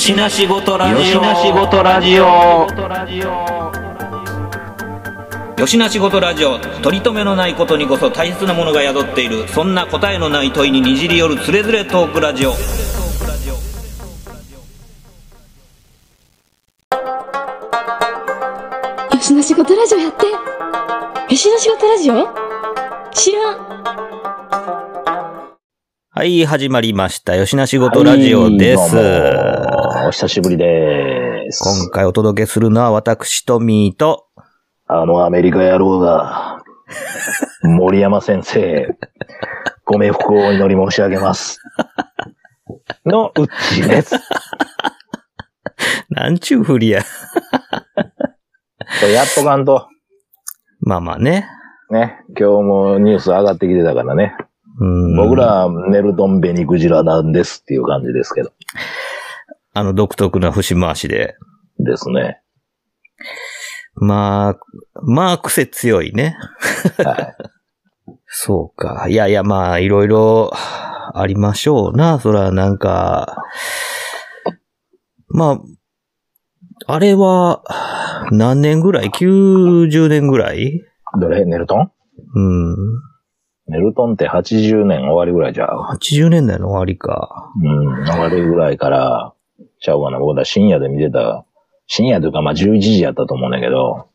よしなしごとラジオ。よしなしごとラジオ。よしなしごとラジオ。取り留めのないことにこそ大切なものが宿っている。そんな答えのない問いににじり寄るつれづれトークラジオ。よしの仕事ラジオやってよしの仕事ラジオ？知らんはい、始まりました。よしなしごとラジオです。はいお久しぶりです。今回お届けするのは私、トミーと、あのアメリカ野郎が、森山先生、ご冥福をお祈り申し上げます。のうっちーです。なんちゅうふりや。やっとかんと、まあまあね。ね、今日もニュース上がってきてたからね。うん僕ら、ネルトンベニクジラなんですっていう感じですけど。あの独特な節回しで。ですね。まあ、まあ癖強いね。はい。そうか。いやいや、まあ、いろいろありましょうな。そら、なんか、まあ、あれは、何年ぐらい ?90 年ぐらい？どれ？ネルトン？うん。ネルトンって80年終わりぐらいじゃう？80年代の終わりか。うん、終わりぐらいから、ちゃうかな。僕ら深夜で見てた、深夜というかまあ11時やったと思うんだけど、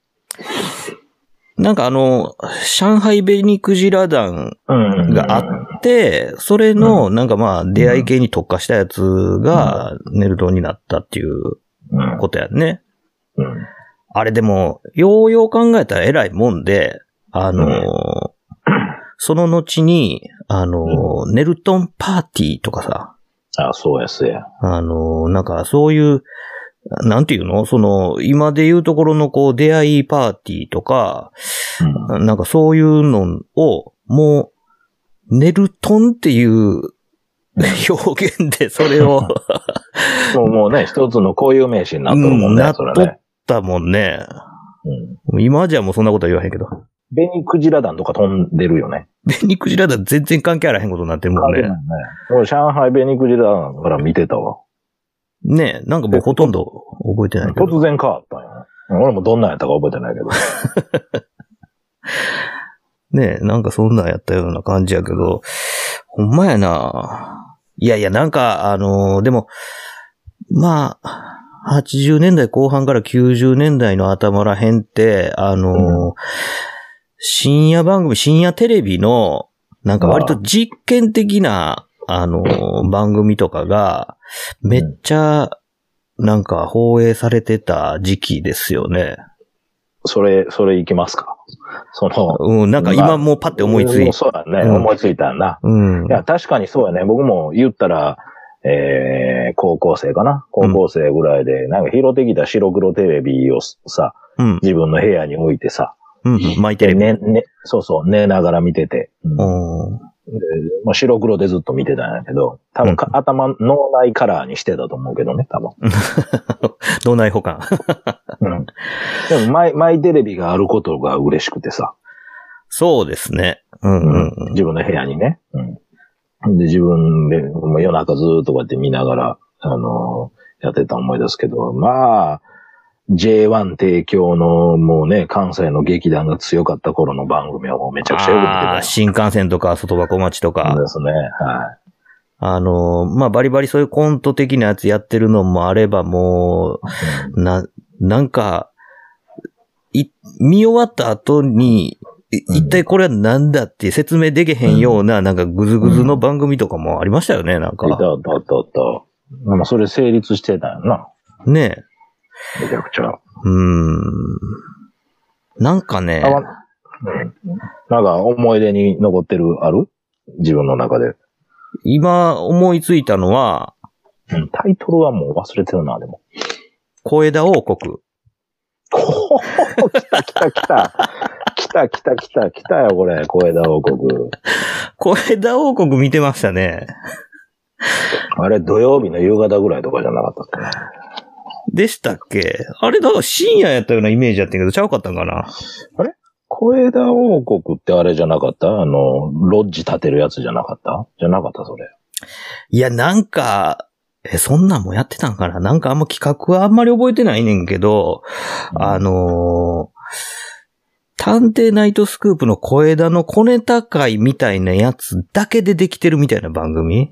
なんかあの、上海ベニクジラ団うんがあって、それの、なんかまあ、出会い系に特化したやつが、ネルトンになったっていううん。ことやんね。うん。あれでも、ようよう考えたら偉いもんで、あのーその後に、あのーネルトンパーティーとかさ、あ、そうや、そうや。あのーなんかそういう、なんていうの？その、今で言うところのこう、出会いパーティーとか、うん。なんかそういうのを、もう、ネルトンっていう 表現でそれを、もうもうね、一つの固有名詞になっとるもんね、うんなっとっそれね。だもんね。うん。今じゃもうそんなことは言わへんけど。ベニクジラ団とか飛んでるよね。ベニクジラだ全然関係あらへんことになってるもんね。ね。俺、上海ベニクジラ団から見てたわ。ねえ、なんか僕ほとんど覚えてないけど。突然変わったんよ。俺もどんなんやったか覚えてないけど。ねえ、なんかそんなんやったような感じやけど、ほんまやな。いやいや、なんか、あのーでも、まあ、80年代後半から90年代の頭らへんって、あのー深夜番組、深夜テレビの、なんか割と実験的な、あのー番組とかが、めっちゃ、なんか放映されてた時期ですよね。それ、それいきますか？その、うん、なんか今もうパッて思いついうんそうだね、うん思いついたんだ。うんい。や、確かにそうやね。僕も言ったら、えー、高校生かな？高校生ぐらいで、なんか拾ってきた白黒テレビをさ、うん。自分の部屋に置いてさ、うん。巻いてで、る。ね、ね、そうそう、寝ながら見てて、うんまあ、白黒でずっと見てたんやけど、多分か、頭、脳内カラーにしてたと思うけどね、多分。脳内保管。うん。でも、マイ、マイテレビがあることが嬉しくてさ、そうですね。うんうんうん。自分の部屋にね。うん。で、自分で、夜中ずーっとこうやって見ながら、あのーやってた思いですけど、まあ、J1 提供のもうね、関西の劇団が強かった頃の番組はもうめちゃくちゃよく見てた新幹線とか外箱町とか、ですね。はあのー、まあ、バリバリそういうコント的なやつやってるのもあれば、もい。う、な、なんか、い、見終わった後に、一体これは何だって説明できへんような、なんかグズグズの番組とかもありましたよね、なんかいた、。いた、いた、いた。まあ、それ成立してたよな。ねめちゃくちゃ。うーん。なんかね。なんか思い出に残ってる、ある？自分の中で。今思いついたのは、うん。タイトルはもう忘れてるな、でも。小枝王国。おー来た来た来た。来た来た来た来たよ、これ。小枝王国。小枝王国見てましたね。あれ、土曜日の夕方ぐらいとかじゃなかったっけね。でしたっけ？あれ、だから深夜やったようなイメージやったけど、ちゃうかったんかな？小枝王国ってあれじゃなかった？あの、ロッジ建てるやつじゃなかった？じゃなかったそれ。いや、なんか、え、そんなんもやってたんかな？なんかあんま企画はあんまり覚えてないねんけど、あのー探偵ナイトスクープの小枝の小ネタ会みたいなやつだけでできてるみたいな番組？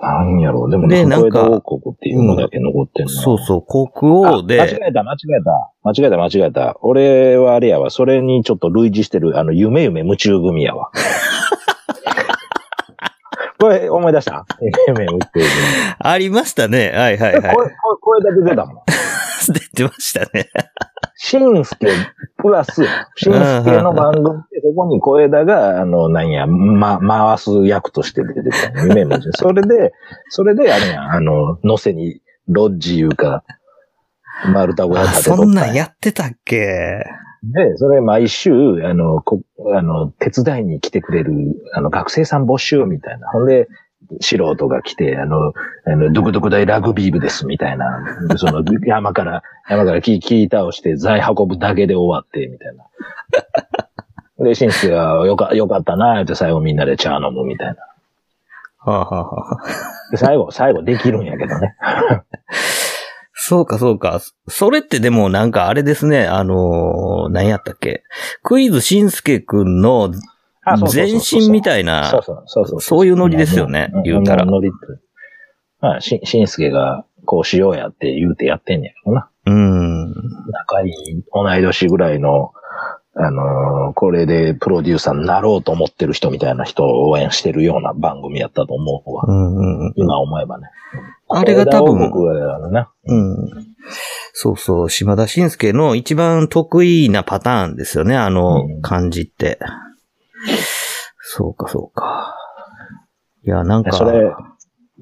なんやろう。でも、でなんか王国っていうのだけ残ってんの。そうそう、国王あ間違で、えた、間違えた。間違えた、間違えた。俺はあれやわ。それにちょっと類似してる、あの、夢夢夢中組やわ。これ、思い出した？夢夢夢中組。ありましたね。はいはいはい。これ、これ、だけ出たもん。出てましたね。しんすけプラス、しんすけの番組で、そこに小枝が、あの、なんや、ま、回す役として出てたの。夢夢中。それで、それで、あれやん、あの、乗せに、ロッジいうか、丸太小屋あ、立てとったそんなんやってたっけ？で、それ毎週、あの、こ、あの、手伝いに来てくれる、あの、学生さん募集みたいな。ほんで、素人が来て、あの、あの、ドクドク大ラグビー部です、みたいな。その、山から、山から木、木倒して、材運ぶだけで終わって、みたいな。で、しんすけが、よか、よかったな、って最後みんなで茶飲む、みたいな。はあ、はあはあ、で、最後、最後できるんやけどね。そうか、そうか。それってでもなんかあれですね、あのー何やったっけ。クイズしんすけくんの前身みたいなそう、いうノリですよねん言うたらノリって。まあ、し、しんすけが、こうしようやって言うてやってんねやろな。うん。仲いい、同い年ぐらいの、あのーこれでプロデューサーになろうと思ってる人みたいな人を応援してるような番組やったと思うわ。うんうんうん今思えばね。あれが多分。うん。そうそう、島田紳介の一番得意なパターンですよね、あのうん感じって。そうか、そうか。いや、なんか、それ、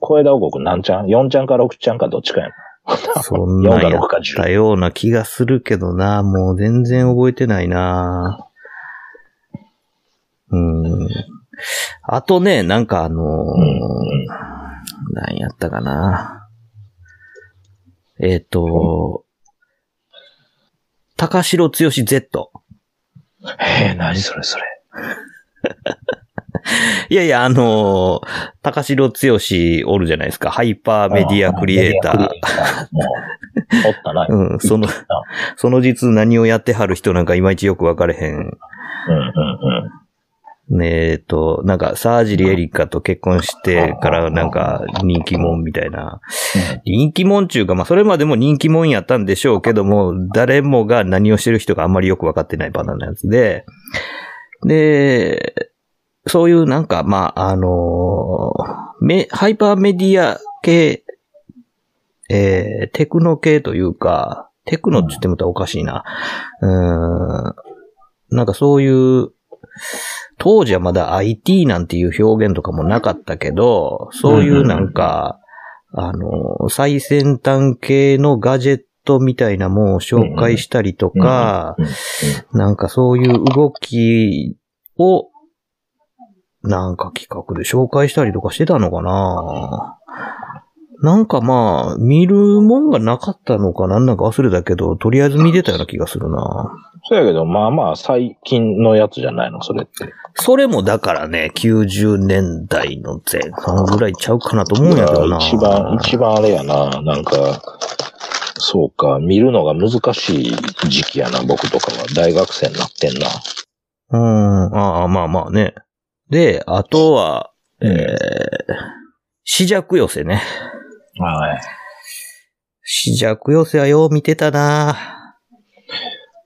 小枝王国何ちゃん ?4 ちゃんか6ちゃんかどっちかやな。そんなんや4か6っか10。たような気がするけどな、もう全然覚えてないな。うん。あとね、なんかあのーうん何やったかな。えっ、と、高城剛 Z。えー、何それそれ。いやいや、あのー高城剛おるじゃないですか。ハイパーメディアクリエイター。ー。おったな。う んうん、その、その実何をやってはる人なんかいまいちよくわかれへん。うんうん。ねえっと、なんか、サージリエリカと結婚してからなんか人気者みたいな。人気者中か、まあそれまでも人気者やったんでしょうけども、誰もが何をしてる人があんまりよくわかってないパターンのやつで、で、そういうなんか、まあ、あのメ、ハイパーメディア系、えー、テクノ系というか、テクノって言ってもたらおかしいな。うーん。なんかそういう、当時はまだ IT なんていう表現とかもなかったけど、そういうなんか、あの、最先端系のガジェットみたいなものを紹介したりとか、なんかそういう動きを、なんか企画で紹介したりとかしてたのかななんかまあ、見るもんがなかったのかなんなんか忘れたけど、とりあえず見てたような気がするなそうやけど、まあまあ、最近のやつじゃないの、それって。それもだからね、90年代の前半ぐらいちゃうかなと思うんやけどな。一番、一番あれやな、なんか、そうか、見るのが難しい時期やな、僕とかは。大学生になってんな。うん、ああ、まあまあね。で、あとは、えうんー、死弱寄せね。はい。死弱寄せはよう見てたな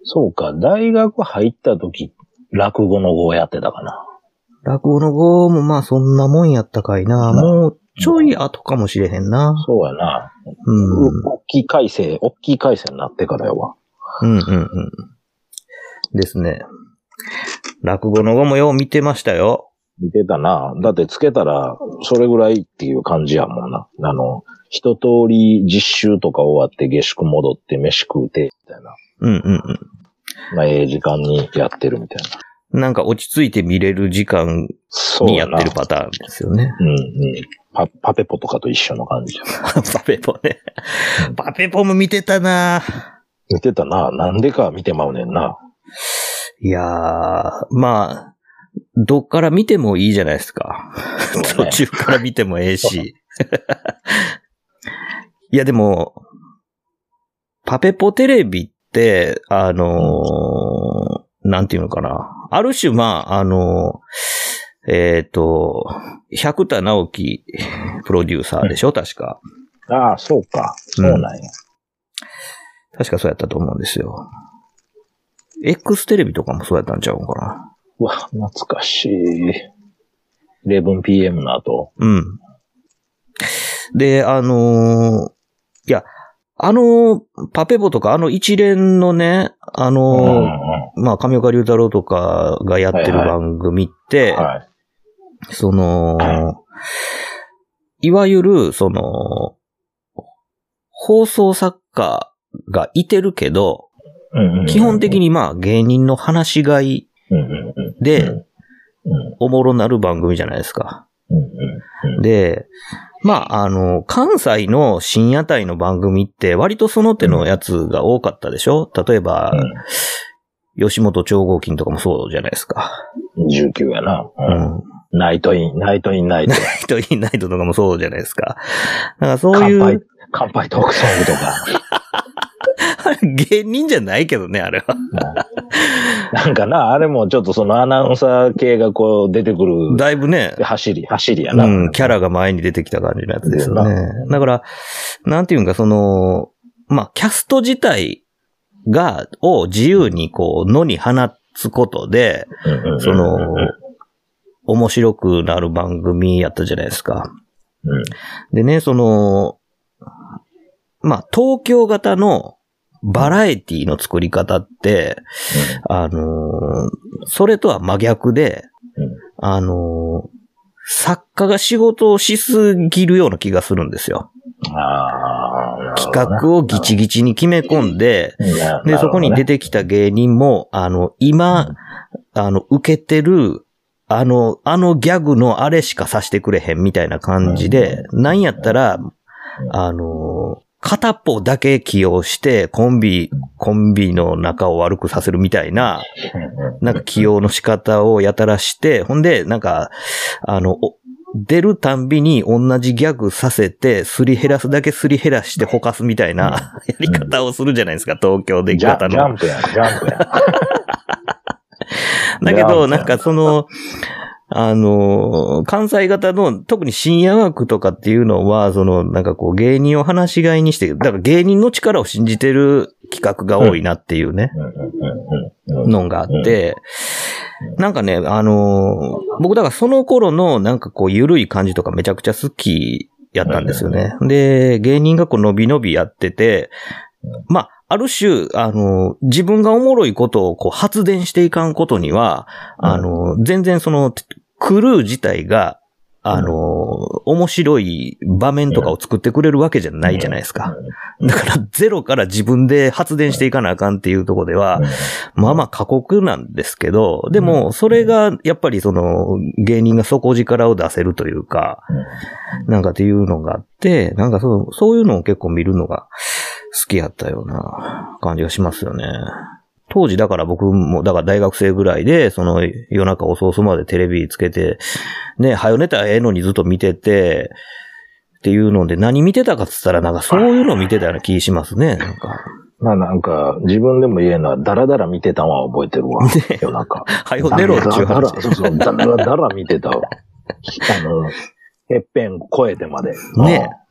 そうか、大学入った時、落語の語やってたかな。落語の語もまあそんなもんやったかいな。もうちょい後かもしれへんな。そうやな。うん。大きい改正、大きい改正になってからやわ。うんうんうん。ですね。落語の語もよう見てましたよ。見てたな。だってつけたら、それぐらいっていう感じやもんな。あの、一通り実習とか終わって下宿戻って飯食うて、みたいな。うんうんうん。まあ、ええ時間にやってるみたいな。なんか落ち着いて見れる時間。にやってるパターンですよね。うんうん。パ、パペポとかと一緒の感じ。パペポね。パペポも見てたな見てたな。なんでか見てまうねんな。いやー、まあ、どっから見てもいいじゃないですか。ね 途中から見てもええし。いやでも、パペポテレビって、あのーなんていうのかな。ある種、まあ、あのーえっ、と、百田直樹プロデューサーでしょ、確か。ああ、そうか。そうなんや。確かそうやったと思うんですよ。X テレビとかもそうやったんちゃうのかな。うわ、懐かしい。11pm の後。うん。で、あのーいや、あの、パペボとかあの一連のね、あうんのまあ、上岡龍太郎とかがやってるはいはい番組って、ん。はい。その、はいわゆる、その、放送作家がいてるけど、基本的、にまあ芸人の話し飼い。で、うんおもろなる番組じゃないですか。で、まあ、あの、関西の深夜帯の番組って割とその手のやつが多かったでしょ？例えば、吉本超合金とかもそうじゃないですか。うん、19やな。ううんん。ナイト in、ナイト in ナイト。ナイト in ナイトとかもそうじゃないですか。だからそうい乾杯う、、乾杯トークソングとか。芸人じゃないけどね、あれは。なんかな、あれもちょっとそのアナウンサー系がこう出てくるだいぶね、走り、走りやな。うん、キャラが前に出てきた感じのやつですね。だから、なんていうんか、その、まあ、キャスト自体が、を自由にこう、野に放つことで、その、面白くなる番組やったじゃないですか。うん、でね、その、まあ、東京型のバラエティの作り方って、あのーそれとは真逆で、うん。あのー作家が仕事をしすぎるような気がするんですよ。企画をギチギチに決め込んで、で、そこに出てきた芸人も、あの、今、あの、受けてる、あの、あのギャグのあれしかさしてくれへんみたいな感じで、なんやったら、あの、片っぽだけ起用して、コンビ、コンビの仲を悪くさせるみたいな、なんか起用の仕方をやたらして、ほんで、なんか、あの、お出るたんびに同じギャグさせて、すり減らすだけすり減らしてほかすみたいなやり方をするじゃないですか、東京でジャ型の。ジャンプやん、ジャンプやん。だけど、なんかその、あの、関西型の、特に深夜枠とかっていうのは、その、なんかこう、芸人を話し飼いにして、だから芸人の力を信じてる企画が多いなっていうね。のがあって、なんかね、あのー僕だからその頃のなんかこう緩い感じとかめちゃくちゃ好きやったんですよね。で、芸人がこう伸び伸びやってて、まあ、ある種、あのー自分がおもろいことをこう発電していかんことには、あのー全然その、クルー自体が、あのー面白い場面とかを作ってくれるわけじゃないじゃないですか。だからゼロから自分で発電していかなあかんっていうところでは、まあまあ過酷なんですけど、でも、それが、やっぱりその、芸人が底力を出せるというか、なんかっていうのがあって、なんかそう、そういうのを結構見るのが好きやったような感じがしますよね。当時だから僕も、だから大学生ぐらいで、その夜中遅々までテレビつけて、ね、早寝たらええのにずっと見てて、っていうので何見てたかっつったらなんかそういうの見てたような気しますね、なんか。まあなんか、自分でも言えんのは、ダラダラ見てたんは覚えてるわ。夜中。早寝ろっていう話。そうそう、ダラダラ見てたわ。あの、てっぺん超えてまで。ねうん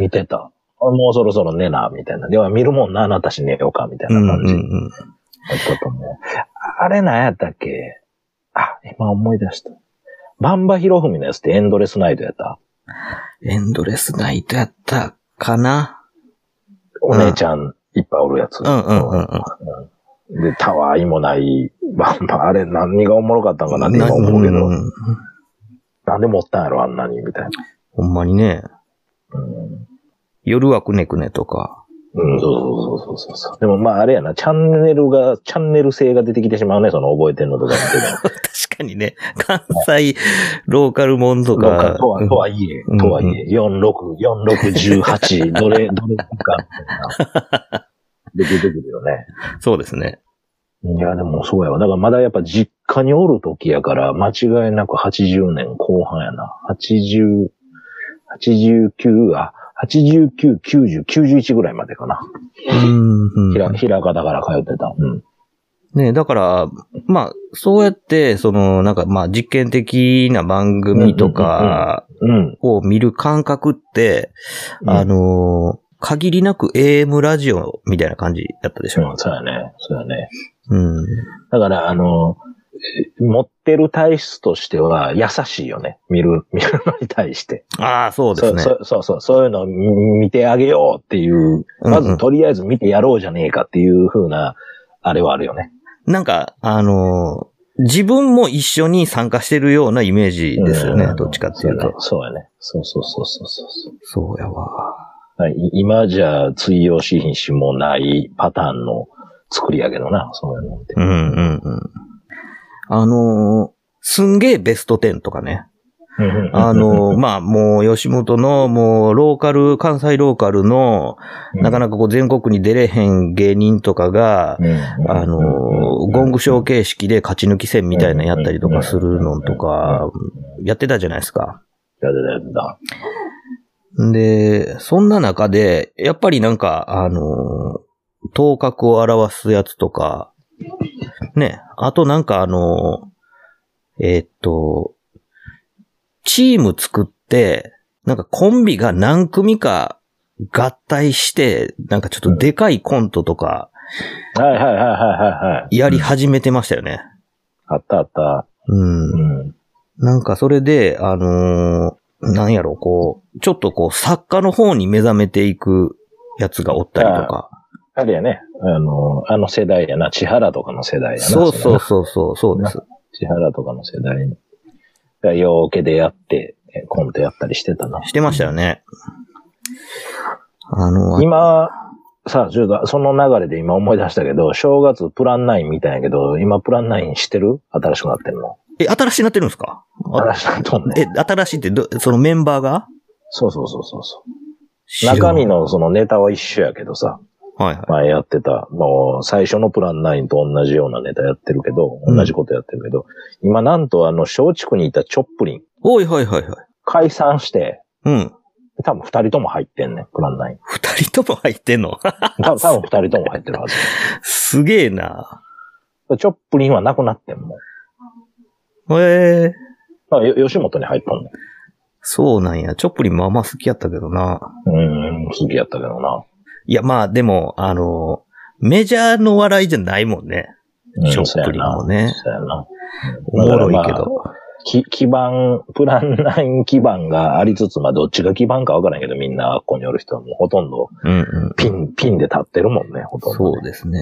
見てた。あもうそろそろ寝な、みたいな。では見るもんな、あなたし寝ようか、みたいうんな感じ。うんうん。だったと。あれ何やったっけ？あ、今思い出した。バンバヒロフミのやつってエンドレスナイトやった？エンドレスナイトやったかな？お姉ちゃんいっぱいおるやつ。うんうんうんうん。で、たわいもない、バンバ、あれ何がおもろかったんかなって今思うけど、んんなんで持ったんやろ、あんなに、みたいな。ほんまにね、うん夜はくねくねとか。うん、そうそうそうそうそう。でもまああれやな、チャンネルが、チャンネル性が出てきてしまうね、その覚えてんのとか見て 確かにね、関西ローカルもんとか。とは、とはいえうん、とはいえ、46、46、18、どれ、どれか、みたいな。で、出てくるよね。そうですね。いや、でもそうやわ。だからまだやっぱ実家におる時やから、間違いなく80年後半やな。80、89、あ、89、90、91ぐらいまでかな。うんうんひら、ひらがだから通ってた。うん。ねだから、まあ、そうやって、その、なんか、まあ、実験的な番組とかうん。を見る感覚って、うんあのー限りなく AM ラジオみたいな感じやったでしょ。うん、そうやね。そうやね。うん。だから、あの、え持ってる体質としては優しいよね。見る、見るのに対して。ああ、そうですね。そうそうそう、そういうのを見見てあげようっていう、うんまずとりあえず見てやろうじゃねえかっていう風な、あれはあるよね。なんか、あのー自分も一緒に参加してるようなイメージですよね。んどっちかっていうと。そうやね。そうそうそうそうそうそう。そうやわ。はい今じゃ通用し品種もないパターンの作りやけどな、そういうのって。うんうんうん。あのーすんげえベスト10とかね。あのーまあ、もう、吉本の、もう、ローカル、関西ローカルの、なかななかこう、全国に出れへん芸人とかが、あのーゴングショー形式で勝ち抜き戦みたいなのやったりとかするのとか、やってたじゃないですか。やってたやってた。で、そんな中で、やっぱりなんか、あのー頭角を表すやつとか、ね、あとなんかあのーえーっと、チーム作って、なんかコンビが何組か合体して、なんかちょっとでかいコントとかはいはいはいはいはいはい。やり始めてましたよね。あったあった。うんう。ん。なんかそれで、あのーなんやろ、こう、ちょっとこう、作家の方に目覚めていくやつがおったりとか。あれやね、あの、あの世代やな、千原とかの世代やな。そうそうそうそう、そうです。千原とかの世代が陽気でやって、えコントやったりしてたな。してましたよね。あの、今、さあ、ちょっと、その流れで今思い出したけど、正月プラン9見たんやけど、今プラン9知ってる？新しくなってんの。え、新しいなってるんですか？あ新しくなっとんねん。え、新しいってど、そのメンバーが？そうそうそうそう中身のそのネタは一緒やけどさ、はいはい。前やってた、もう最初のプラン9と同じようなネタやってるけど、うん同じことやってるけど、今なんとあの、松竹にいたチョップリン、おいはいはいはい。解散して、うん。多分二人とも入ってんねん、プラン9。二人とも入ってんの？多分二人とも入ってるはず。すげえな。チョップリンはなくなってんもん。ええだからよ吉本に入っとんねん。そうなんや。チョップリンまあまあ好きやったけどな。うーん、好きやったけどな。いやまあでも、あの、メジャーの笑いじゃないもんね。うんチョップリンもね。おもろいけど。き基盤、プラン9基盤がありつつ、まあどっちが基盤かわからんけど、みんなここにおる人はもうほとんどうんうん。ピン、ピンで立ってるもんね、ほとんど、そうですね。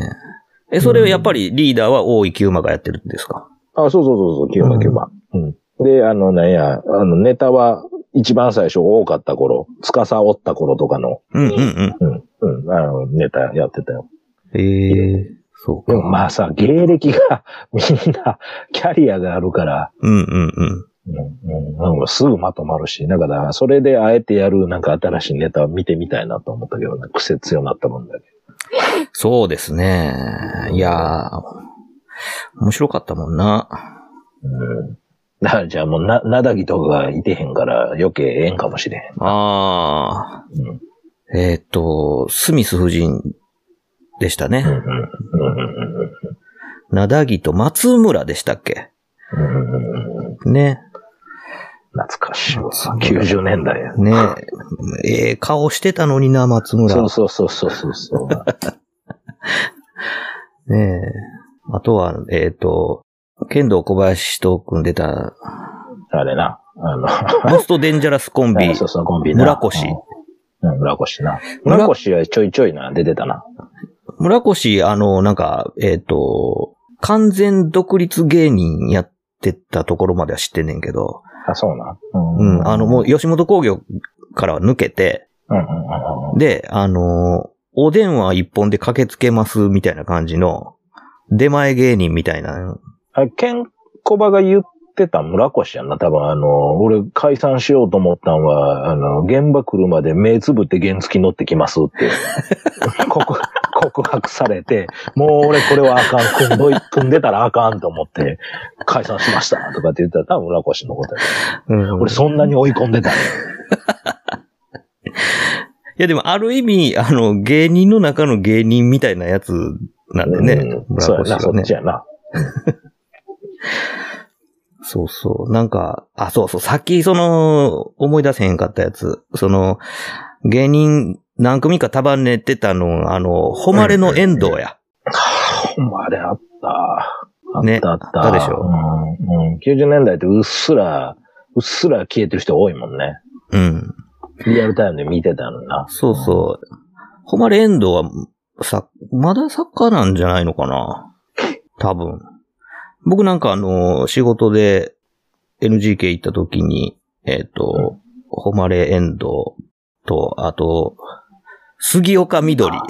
え、それをやっぱりリーダーは大井清馬がやってるんですか？あ、そうそうそうそう、キューバ、キューバ。うん。で、あの、なんや、あの、ネタは、一番最初多かった頃、つかさおった頃とかの、うんうんうん。うん、うん、あの、ネタやってたよ。ええそうか。でもまあさ、芸歴が、みんな、キャリアがあるから、うんうんうん。うん、うん、なんかすぐまとまるし、だから、それであえてやる、なんか新しいネタを見てみたいなと思ったけどね、癖強なったもんだけそうですね。いやー、面白かったもんな。うん。だからじゃあもうな、なだぎとかがいてへんから余計ええんかもしれへん。あうん。ー、えーっと、スミス夫人でしたね。なだぎと松村でしたっけ？ね。懐かしいわ。90年代や。ねええ顔してたのにな、松村。そうそうそうそうそうそう。ねえ。あとは、えーっと、剣道小林と組んでた、あれな。あの、モストデンジャラスコンビ、そうそう、コンビな。村越うん、村越な。村村越はちょいちょいな、出てたな。村越、あの、なんか、えっ、と、完全独立芸人やってたところまでは知ってんねんけど、あ、そうな。うん、あの、もう、吉本工業からは抜けて、うんうんうんうん。で、あの、お電話一本で駆けつけますみたいな感じの、出前芸人みたいな。あ、ケンコバが言ってた村越やんな。多分あの、俺解散しようと思ったんは、あの、現場来るまで目つぶって原付乗ってきますって。ここ、告白されて、もう俺これはあかん、組んどい、組んでたらあかんと思って、解散しましたとかって言ったら多分村越のことや。うん俺そんなに追い込んでたね。いやでもある意味、あの、芸人の中の芸人みたいなやつなんでね、うんそうやな、そっち。やな。そうそう。なんか、あ、そうそう。さっきその、思い出せへんかったやつ。その、芸人何組か束ねてたの、あの、誉れの遠藤や。ほんまあれあった。あっねたあった。あったでしょ？うん。うん。90年代ってうっすら、うっすら消えてる人多いもんね。うん。リアルタイムで見てたのにな。そうそう。誉れ遠藤は、さ、まだサッカーなんじゃないのかな？多分。僕なんかあの、仕事で NGK 行った時に、えっ、と、誉れ遠藤と、あと、杉岡みどり。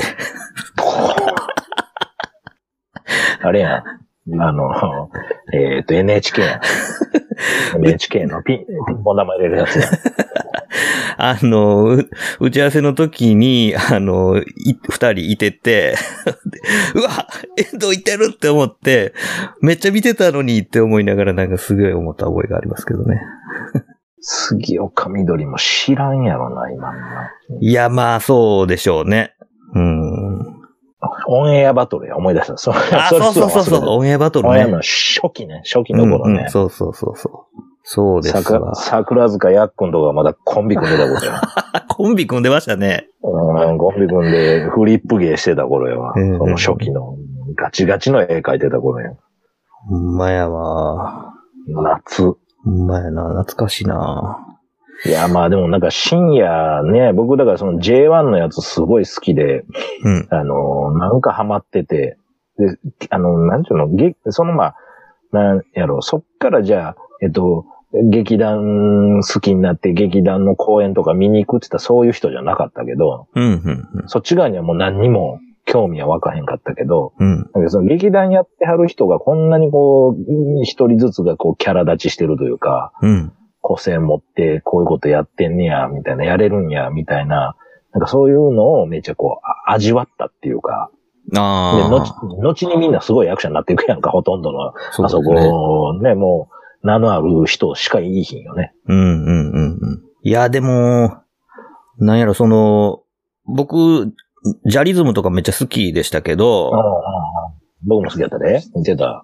あれやん。あの、えっ、と、NHK やん。NHK のピン、ピンポン玉入れるやつやん。あの、う打ち合わせの時に、あの、い二人いてて、で うわ遠藤いてるって思って、めっちゃ見てたのにって思いながらなんかすごい思った覚えがありますけどね。杉岡みどりも知らんやろな、今。いや、まあ、そうでしょうね。うん。オンエアバトルや、思い出した。そうあ、そうそうそうそう、オンエアバトルね。オンエアの初期ね、初期の頃ねうんうん。そうそうそうそう。そうです桜わ。桜塚やっくんとかまだコンビ組んでた頃や。あ、コンビ組んでましたね。うん、コンビ組んでフリップ芸してた頃やわ。うんその初期のガチガチの絵描いてた頃や。ほんまやわ。夏。ほんまやな。懐かしいな。いや、まあでもなんか深夜ね、僕だからその J1 のやつすごい好きで、うん。あの、なんかハマってて、で、あの、なんちゅうの、げそのまあ、なんやろ、そっからじゃあ、えっと、劇団好きになって劇団の公演とか見に行くって言ったらそういう人じゃなかったけど、うん、うん、そっち側にはもう何にも興味は湧かへんかったけど、うん。うん。なんかその劇団やってはる人がこんなにこう、一人ずつがこうキャラ立ちしてるというか、うん。個性持ってこういうことやってんねや、みたいな、やれるんや、みたいな、なんかそういうのをめっちゃこう、あ味わったっていうか、で。後後にみんなすごい役者になっていくやんか、ほとんどの。あそそうですね。こ、ね、もう、名のある人しかいいひんよね。うん、うん、うん。うんいや、でも、なんやろ、その、僕、ジャリズムとかめっちゃ好きでしたけど、僕も好きやったで。見てた。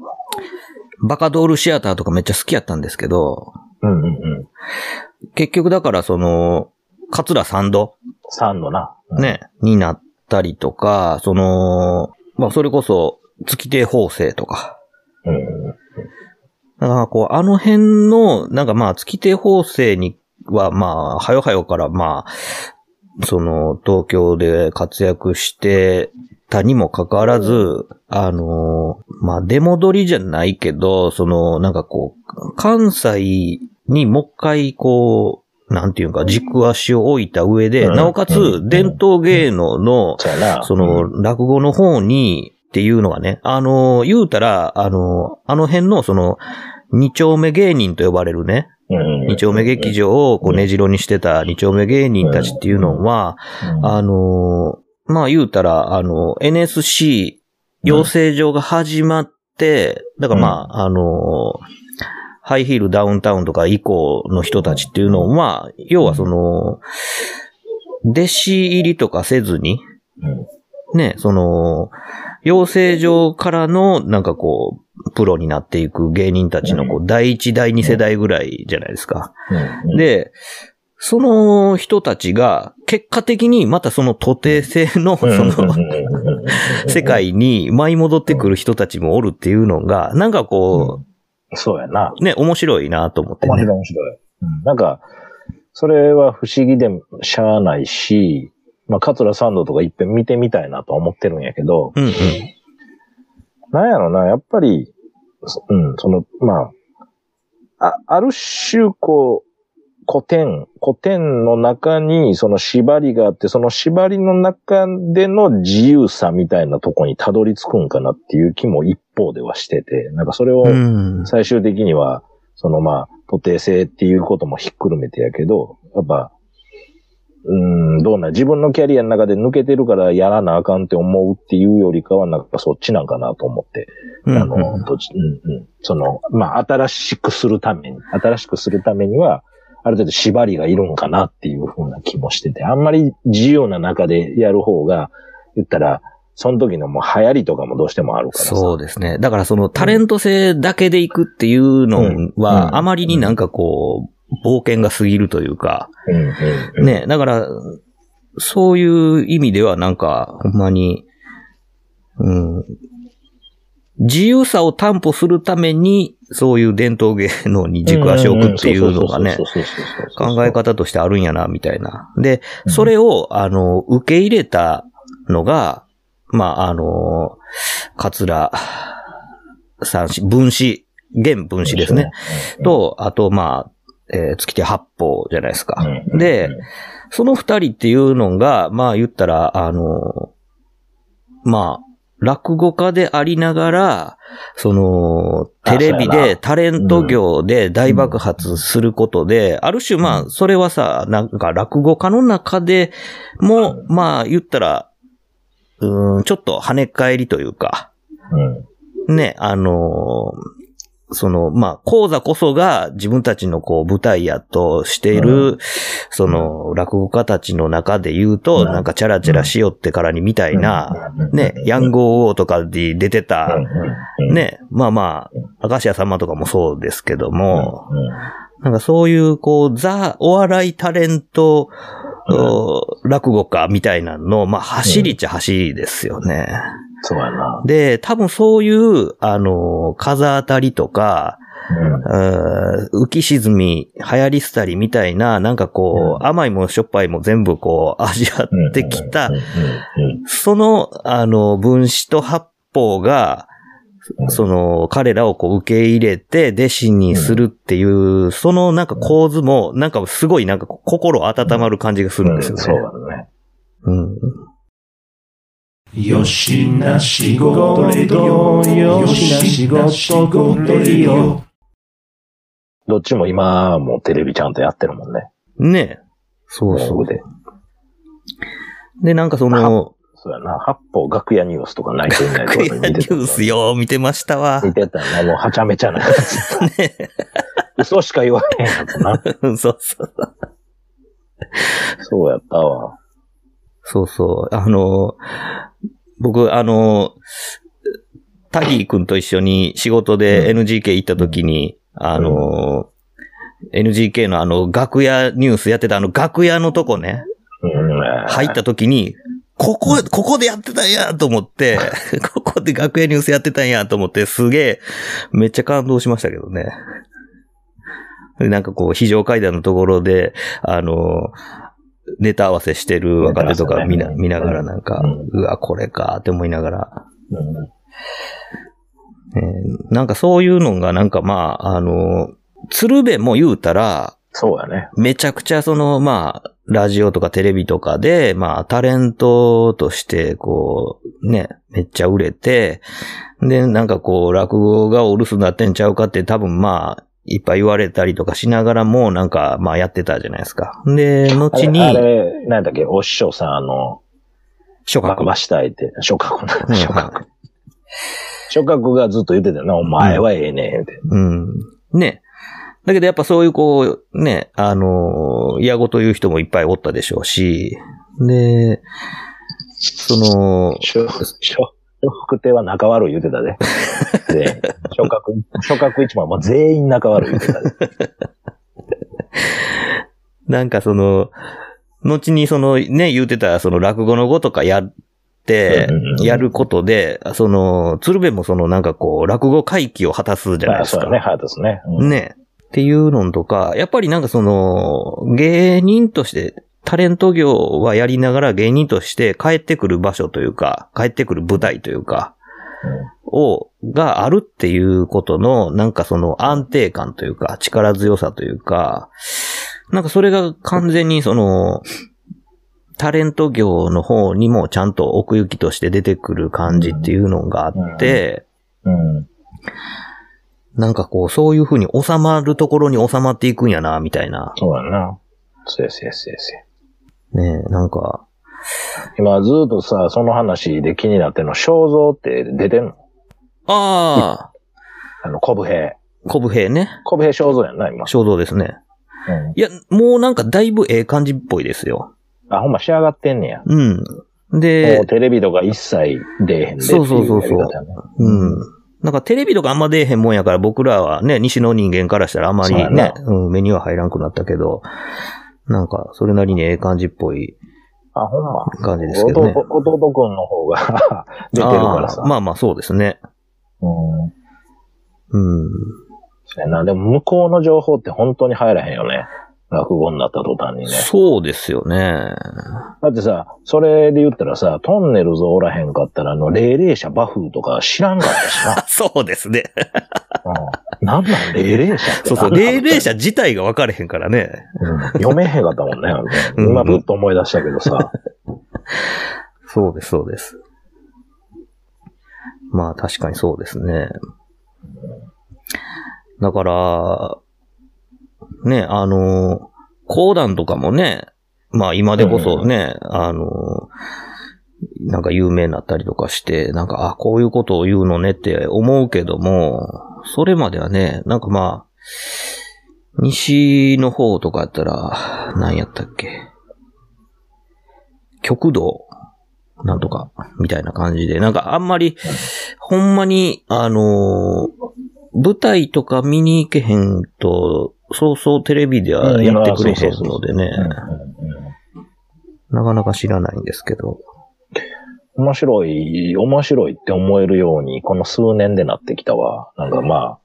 バカドールシアターとかめっちゃ好きやったんですけど、うんうんうん。結局だからその、桂三度サンドな。うん。ね、になったりとか、その、まあそれこそ、月亭法政とか。うん。だからこう、あの辺の、なんかまあ月亭法政にはまあ、はよはよからまあ、その、東京で活躍してたにもかかわらず、あの、まあ、出戻りじゃないけど、その、なんかこう、関西にもう一回こう、なんていうか、軸足を置いた上で、うんなおかつう、ん伝統芸能の。その、落語の方に、っていうのがね、あの、言うたら、あの、あの辺の、その、二丁目芸人と呼ばれるね、うん、二丁目劇場をこう根城にしてた二丁目芸人たちっていうのは、うん、あの、まあ言うたら、あの、NSC 養成所が始まって、だからまあ、あの、ハイヒールダウンタウンとか以降の人たちっていうのは、要はその、弟子入りとかせずに、うん。ね、その、養成所からの、なんかこう、プロになっていく芸人たちの、こう、第一、第二世代ぐらいじゃないですか。うん、で、その人たちが、結果的にまたその徒弟制の、そうん、の、世界に舞い戻ってくる人たちもおるっていうのが、なんかこそうやな。う、ね、面白いなと思ってね。面白い面白い。うんなんか、それは不思議でもしゃあないし、まあ、桂サンドとかいっぺん見てみたいなとは思ってるんやけど、うんうん。なんやろな、やっぱり、そうん、その、まあ、あ、ある種、こう、古典、古典の中にその縛りがあって、その縛りの中での自由さみたいなとこにたどり着くんかなっていう気も一方ではしてて、なんかそれをうん。最終的には、そのまあ、徒弟性っていうこともひっくるめてやけど、やっぱ、うん、どうなん、自分のキャリアの中で抜けてるからやらなあかんって思うっていうよりかは、なんかそっちなんかなと思って。うんあの、どっち、うんうん。その、まあ、新しくするために、新しくするためには、ある程度縛りがいるんかなっていうふうな気もしてて、あんまり自由な中でやる方が、言ったら、その時のもう流行りとかもどうしてもあるからさ。そうですね。だからそのタレント性だけでいくっていうのうんうんは、あまりになんかこう、冒険が過ぎるというか。ね、だから、そういう意味ではなんか、ほんまに、うん、自由さを担保するために、そういう伝統芸能に軸足を置くっていうのがね考え方としてあるんやな、みたいな。で、それを、あの、受け入れたのが、まあ、あの、桂さんし、分子、現分子ですね。。と、あと、まあ、えー月手八方じゃないですか。うんで、その二人っていうのが、まあ言ったら、あの、まあ、落語家でありながら、その、あテレビでタレント業で大爆発することで、ある種まあ、それはさ、なんか落語家の中でも、まあ言ったら、うーん、ちょっと跳ね返りというか、うん。ね、あのーその、まあ、講座こそが自分たちのこう舞台やとしている、その、落語家たちの中で言うと、うん。なんかチャラチャラしよってからにみたいな、うん。ね、ヤンゴー王とかで出てた、うん、ね、まあまあ、明石家さんまとかもそうですけども、うん、なんかそういう、こう、ザ・お笑いタレント、お落語家みたいなの、まあ、走りっちゃ走りですよね。そうやな。で、多分そういう、あの、風当たりとか、うん浮き沈み、流行り廃りみたいな、なんかこう、甘いもしょっぱいも全部こう、味わってきたうん、うんうんその、あの、分子と八方が、その、彼らをこう受け入れて、弟子にするっていう、そのなんか構図も、なんかすごいなんか心温まる感じがするんですよね。そうだね。うん。よしな仕事レディオよしな仕事レディオどっちも今はもうテレビちゃんとやってるもんね。ねえ。そうそう。で。で、なんかその、そうやな。八方楽屋ニュースとか泣いてんないクリアニュースよ、見てましたわ。見てたな。もうはちゃめちゃなやつ。ね嘘しか言わへんやつな。そうそう。そうやったわ。そうそう。あの、僕、あの、タギー君と一緒に仕事で NGK 行った時に、あの、NGK のあの、楽屋ニュースやってたあの、楽屋のとこね、うん。入った時に、ここ、ここでやってたんやと思って、ここで楽屋ニュースやってたんやと思って、すげえ、めっちゃ感動しましたけどね。でなんかこう、非常階段のところで、あの、ネタ合わせしてる若手とか見な,、見ながらなんか、ううわ、これかって思いながら、うん。えーなんかそういうのがなんかまあ、あの、鶴瓶も言うたら、そうやね。めちゃくちゃその、まあ、ラジオとかテレビとかで、まあ、タレントとして、こう、ね、めっちゃ売れて、で、なんかこう、落語がお留守になってんちゃうかって多分まあ、いっぱい言われたりとかしながらも、なんか、まあやってたじゃないですか。で、後あれ、にあ、れなんだっけ、お師匠さん、あの、諸角。ましたいて、諸角なうん、諸角。諸角がずっと言ってたよな、お前はええねん、って。うん。ね。だけどやっぱそういうこう、ね、あの、嫌ごと言う人もいっぱいおったでしょうし、で、その、諸、諸、諸福亭は仲悪い言ってたで。で、諸角、諸角一番は全員仲悪い言ってたで。なんかその、後にそのね、言うてたその落語の語とかやってやることで、その、鶴瓶もそのなんかこう、落語会期を果たすじゃないですか。あそうだね、ハートですね。うんね。っていうのとか、やっぱりなんかその、芸人として、タレント業はやりながら芸人として帰ってくる場所というか、帰ってくる舞台というか、を、があるっていうことの、なんかその安定感というか、力強さというか、なんかそれが完全にその、タレント業の方にもちゃんと奥行きとして出てくる感じっていうのがあって、うん。なんかこう、そういう風に収まるところに収まっていくんやな、みたいな。そうだな。そうや、そうや、そうや、そうや。ねえ、なんか、今ずっとさ、その話で気になってるの、肖像って出てんの？ああの、コブ兵。あ、コブ兵ね。コブ兵肖像やんな、今。衝動ですね。うん。いや、もうなんかだいぶええ感じっぽいですよ。あ、ほんま仕上がってんねや。うん。もでう、テレビとか一切出えへんでっていそうそうそうそううん。なんかテレビとかあんま出えへんもんやから僕らはね、西の人間からしたらあんまりねな、うん、目には入らんくなったけど、なんかそれなりにええ感じっぽいあ、ほんま。感じですけどね。弟、弟くんの方が 出てるからさ。まあまあそうですね。うん。うん。そうやな。でも向こうの情報って本当に入らへんよね。落語になった途端にね。そうですよね。だってさ、それで言ったらさ、トンネルズおらへんかったら、あの、霊霊者バフとか知らんかったしな。そうですね。うん、なんなん霊霊者ってそうそう。霊霊者自体が分かれへんからね。うん読めへんかったもんね。うん今、ふっと思い出したけどさ。そうです、そうです。まあ確かにそうですね。だから、ね、あの、講談とかもね、まあ今でこそね、あの、なんか有名になったりとかして、なんか、あ、こういうことを言うのねって思うけども、それまではね、なんかまあ、西の方とかやったら、何やったっけ？極道？なんとか、みたいな感じで、なんかあんまり、ほんまに、あのー舞台とか見に行けへんと、そうそうテレビではやってくれへんのでね、なかなか知らないんですけど。面白い、面白いって思えるように、この数年でなってきたわ。なんかまあ、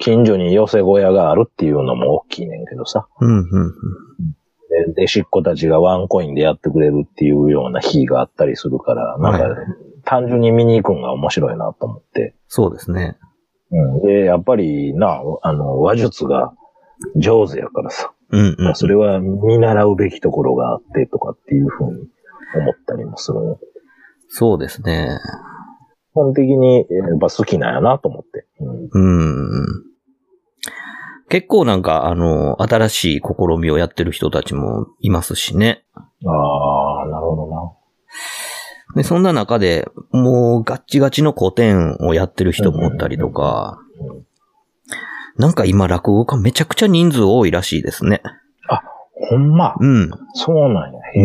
近所に寄せ小屋があるっていうのも大きいねんけどさ。うん、うん、うん。で、弟子っ子たちがワンコインでやってくれるっていうような日があったりするから、なんか、はい単純に見に行くんが面白いなと思って。そうですね。うん。で、やっぱりな、あの、話術が上手やからさ。うん、うん。それは見習うべきところがあってとかっていうふうに思ったりもする。そうですね。基本的にやっぱ好きなんやなと思って。うん。うん。結構なんか、あの、新しい試みをやってる人たちもいますしね。ああ、なるほどな。で、そんな中で、もうガッチガチの古典をやってる人もおったりとかうん、なんか今落語家めちゃくちゃ人数多いらしいですね。ほんま？うん。そうなんや。へ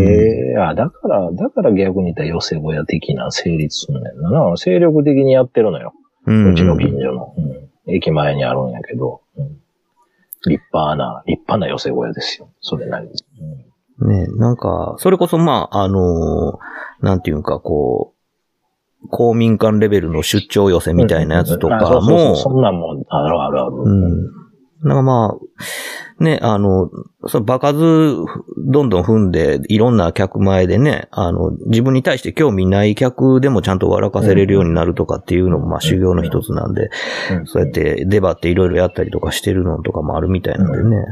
え、あ、だから、だから逆に言ったら寄せ小屋的な成立すんねんな。な精力的にやってるのよ。うん。うちの近所の。うん。駅前にあるんやけど。うん。立派な、立派な寄せ小屋ですよ。それなりに。うんね、なんか、それこそまあ、あのーなんていうか、こう、公民館レベルの出張寄せみたいなやつとかも、そんなんもあるあるある。うん。なんかまあ、ね、あの、その場数どんどん踏んで、いろんな客前でね、あの、自分に対して興味ない客でもちゃんと笑かせれるようになるとかっていうのもまあ修行の一つなんで、うんそうやって出張っていろいろやったりとかしてるのとかもあるみたいなんでね。うん。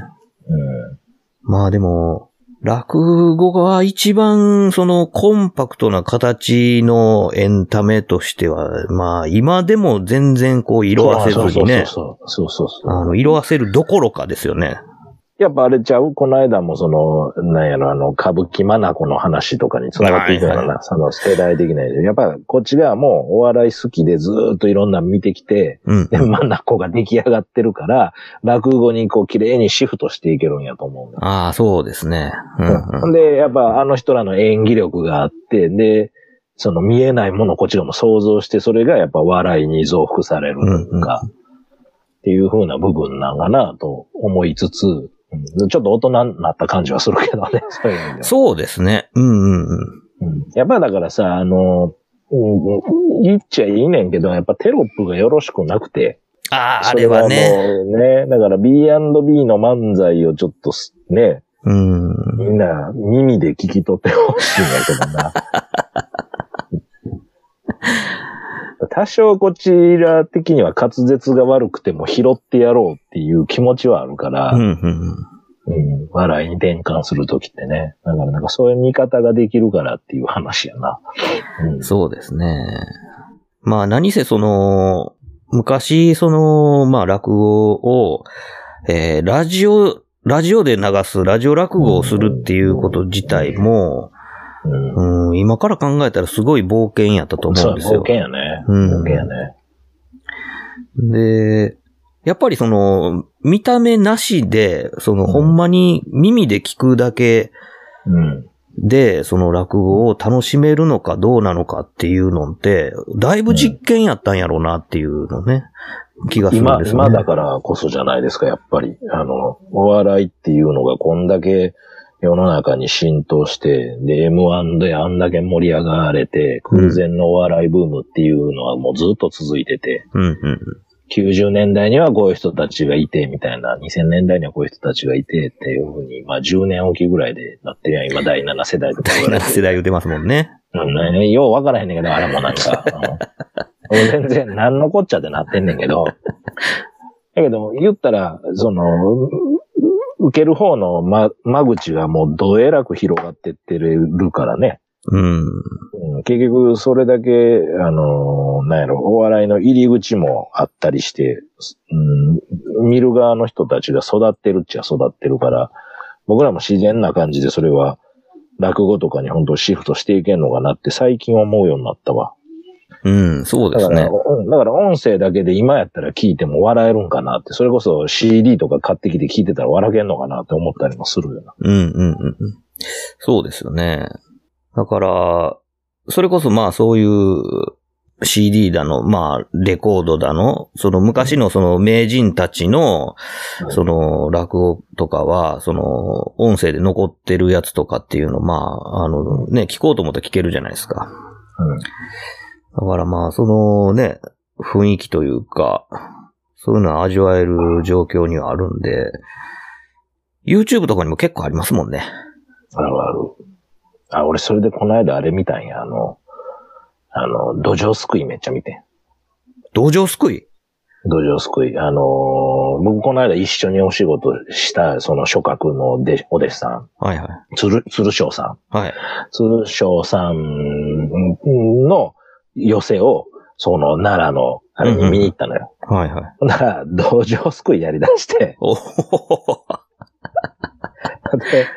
まあでも、落語が一番そのコンパクトな形のエンタメとしては、まあ今でも全然こう色あせずにね、そうそうそうそうそうあの色あせるどころかですよね。やっぱあれちゃう？この間もその、なんやろ、あの、歌舞伎マナコの話とかに繋がっていくようはいな、その世代的な。やっぱこっちがもうお笑い好きでずーっといろんなの見てきて、うん。で、マナコが出来上がってるから、落語にこう綺麗にシフトしていけるんやと思うんだ。ああ、そうですね。うんで、やっぱあの人らの演技力があって、で、その見えないものをこっちがも想像して、それがやっぱ笑いに増幅されるというか、っていう風な部分なんかなと思いつつ、うんちょっと大人になった感じはするけどね、そういう意そうですね。うんうんうん。うんやっぱだからさ、あの、うんうん言っちゃいいねんけど、やっぱテロップがよろしくなくて。ああ、あれはね。ね、だから B&B の漫才をちょっとすね、うん。みんな耳で聞き取ってほしいんだけどな。多少こちら的には滑舌が悪くても拾ってやろうっていう気持ちはあるから、うんうんうん、笑いに転換するときってね。だからなんかそういう見方ができるからっていう話やな。うん、そうですね。まあ何せその、昔その、まあ落語を、えーラジオラジオで流す、ラジオ落語をするっていうこと自体も、うん。うん、今から考えたらすごい冒険やったと思そうう、んですよ。冒険やね。うん冒険やね。で、やっぱりその、見た目なしで、その、うんほんまに耳で聞くだけうん。で、その落語を楽しめるのかどうなのかっていうのって、だいぶ実験やったんやろうなっていうのね、気がするん今、ですよね。今だからこそじゃないですか、やっぱり。あの、お笑いっていうのがこんだけ世の中に浸透して、で、M1 であんだけ盛り上がれて、空前のお笑いブームっていうのはもうずっと続いてて、うんうん90年代にはこういう人たちがいて、みたいな、2000年代にはこういう人たちがいてっていうふうに、まあ10年おきぐらいでなってるやん、今第7世代とか第7言われて世代言ってますもんね。うんね、よう分からへんねんけど、あれもなんか。うん俺全然何のこっちゃってなってんねんけど。だけど、言ったら、その、う受ける方の間間口がもうどえらく広がってってるからね。うん。うん、結局、それだけ、あのなんやろ、お笑いの入り口もあったりして、うん、見る側の人たちが育ってるっちゃ育ってるから、僕らも自然な感じでそれは、落語とかに本当シフトしていけんのかなって最近思うようになったわ。うん、そうでだから、すね。うんだから音声だけで今やったら聞いても笑えるんかなって、それこそ CD とか買ってきて聞いてたら笑けんのかなって思ったりもするよな。うん、うん、うんうん。そうですよね。だから、それこそまあそういう CD だの、まあレコードだの、その昔のその名人たちの、その落語とかは、その音声で残ってるやつとかっていうの、まあ、あのね、聞こうと思ったら聞けるじゃないですか。うん。だからまあ、そのね、雰囲気というか、そういうのは味わえる状況にはあるんで、YouTube とかにも結構ありますもんね。あるある。あ、俺それでこの間あれ見たんや、あの、あの、土壌すくいめっちゃ見てん。道場すくい土壌すくい。あのー僕この間一緒にお仕事した、その諸角のお弟子さん、はいはい。鶴、鶴章さん。はい。鶴章さんの寄せを、その奈良の、あれに見に行ったのよ。はいはい。ほんなら、土壌すくいやり出して、おで、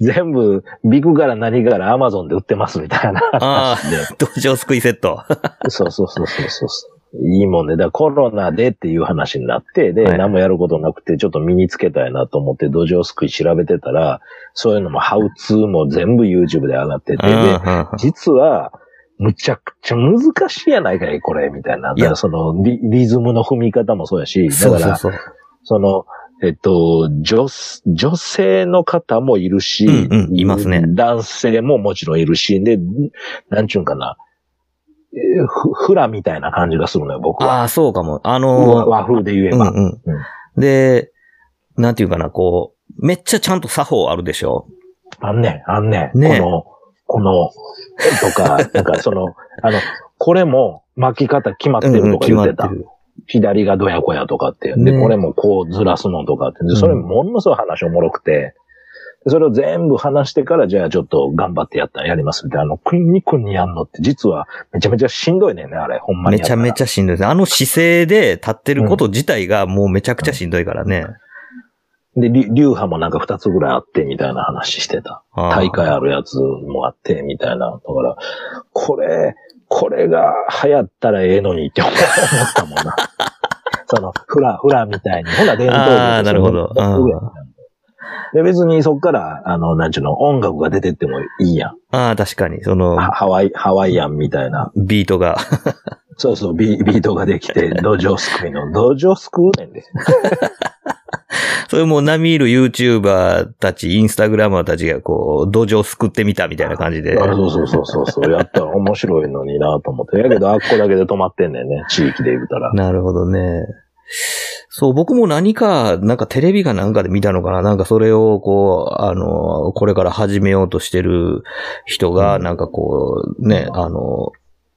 全部、ビクから何からアマゾンで売ってますみたいなあ話で。あ、道場すくいセット。そうそうそうそうそうそう。いいもんで、だからコロナでっていう話になって、で、はい何もやることなくて、ちょっと身につけたいなと思って、土壌すくい調べてたら、そういうのも、ハウツーも全部 YouTube で上がってて、で、実は、むちゃくちゃ難しいやないかい、これ、みたいな。だいやそのリ、リズムの踏み方もそうやし、だから、そうそうそう。その、えっと、女、女性の方もいるし、うんうんいますね男性ももちろんいるし、で、なんちゅうんかな、えフラみたいな感じがするのよ、僕は。ああ、そうかも。あ和の和風で言えば。うんうん。で、なんていうかな、こう、めっちゃちゃんと作法あるでしょ？あんねん、あんねん。ねえこの、この、とか、なんかその、あの、これも巻き方決まってるとか言ってた。る。左がどやこやとかって。で、ねこれもこうずらすのとかって。で、それものすごい話おもろくて、でそれを全部話してから、じゃあちょっと頑張ってやったらやりますみたいな。あの、くんにくんにやんのって、実はめちゃめちゃしんどいねんね、あれ。ほんまに。めちゃめちゃしんどいです。あの姿勢で立ってること自体がもうめちゃくちゃしんどいからね。で、り流派もなんか二つぐらいあって、みたいな話してた。大会あるやつもあって、みたいな。だから、これ、これが流行ったらええのにって思ったもんな。その、フラ、フラみたいに。ほら、伝統芸あーなるほどで、別にそっから、あの、なんちゅうの、音楽が出てってもいいやん。ああ、確かに。その、ハハワイ、ハワイアンみたいな。ビートが。そうそう、ビビートができて、土壌すくいの。土壌すくうねんで。それも並みいる YouTuber たち、インスタグラマーたちがこう、土壌すくってみたみたいな感じで。あそうそうそうそうそう。やったら面白いのになと思って。やけど、あっこだけで止まってんねんね。地域で言うたら。なるほどね。そう、僕も何か、なんかテレビかなんかで見たのかななんかそれを、こう、あの、これから始めようとしてる人が、なんかこう、ね、あの、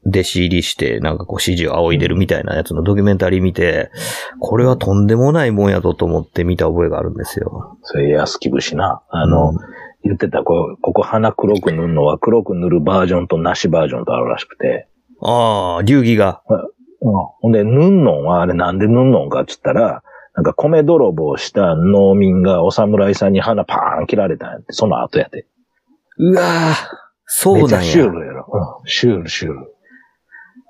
弟子入りして、なんかこう指示を仰いでるみたいなやつのドキュメンタリー見て、これはとんでもないもんやぞと思って見た覚えがあるんですよ。それ安木節な。あの、うん言ってた、こうここ鼻黒く塗るのは黒く塗るバージョンとなしバージョンとあるらしくて。ああ、流儀が。うん。ほんで、塗んのんはあれなんで塗んのんかって言ったら、なんか米泥棒した農民がお侍さんに鼻パーン切られたんやって、その後やって。うわぁ、そうなんめっちゃシューや。ルやろ。うん、シュール、シュール。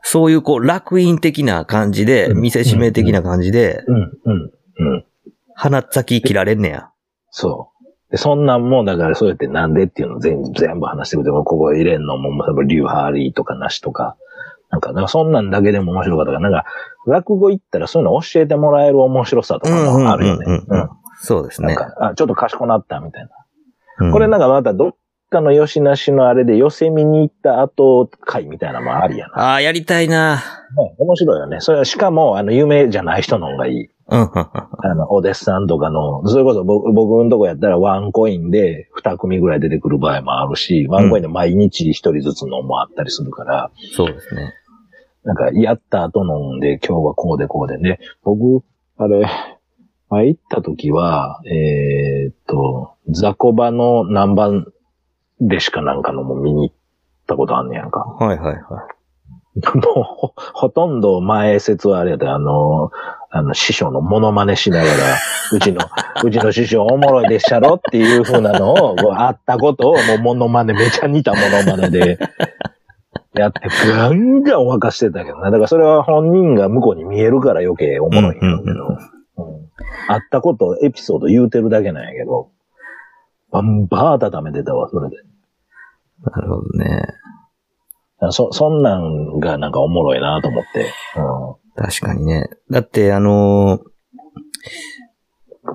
そういうこう、楽印的な感じで、うん見せしめ的な感じで、うん、うん、うん。鼻先切られんねや。そう。で、そんなんも、だからそうやってなんでっていうのを全全部話してくれて、ここ入れんのも、多分リュウハーリーとかなしとか、なんか、なんかそんなんだけでも面白かったから、なんか、落語行ったらそういうの教えてもらえる面白さとかもあるよね。うんそうですね。なんか、あ、ちょっと賢なったみたいな。うんこれなんかまたどっかの吉なしのあれで寄せ見に行った後会みたいなのもありやな。ああ、やりたいな。ね面白いよね。それはしかも、あの、有名じゃない人の方がいい。うん、うんうんあの、お弟子さんとかの、それこそ僕僕のとこやったらワンコインで二組ぐらい出てくる場合もあるし、ワンコインで毎日一人ずつのもあったりするから、そうですね。なんか、やった後飲んで、今日はこうでこうでね。僕、あれ、前行った時は、えーっと、雑魚場の南番でしかなんかのも見に行ったことあんねやんか。はいはいはい。もうほ、ほとんど前説はあれやったあの、あの、師匠のモノマネしながら、うちの、うちの師匠おもろいでっしゃろっていう風なのを、あったことを、もうモノマネ、めちゃ似たモノマネで、やって、ガンガン沸かしてたけどね。だからそれは本人が向こうに見えるから余計おもろいんだけど、うんあったこと、エピソード言うてるだけなんやけど、バンバー温めてたわ、それで。なるほどね。そ、そんなんがなんかおもろいなと思って。うん確かにね。だって、あのー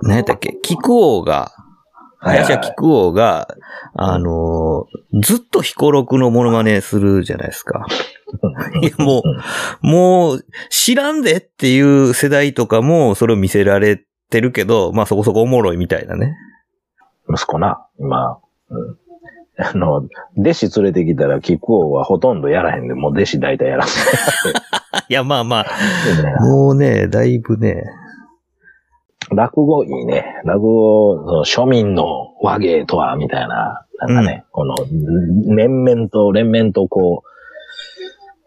何やったっけ？菊王が、林家菊王が、あのーずっと彦六のモノマネするじゃないですか。いや、もう、もう、知らんでっていう世代とかも、それを見せられてるけど、まあそこそこおもろいみたいなね。息子な、今、うん。あの、弟子連れてきたら、キック王はほとんどやらへんで、もう弟子大体やらせ いや、まあまあ。もうね、だいぶね、落語いいね。落語、その庶民の和芸とは、みたいな、なんかね、この、連綿と、連綿とこう、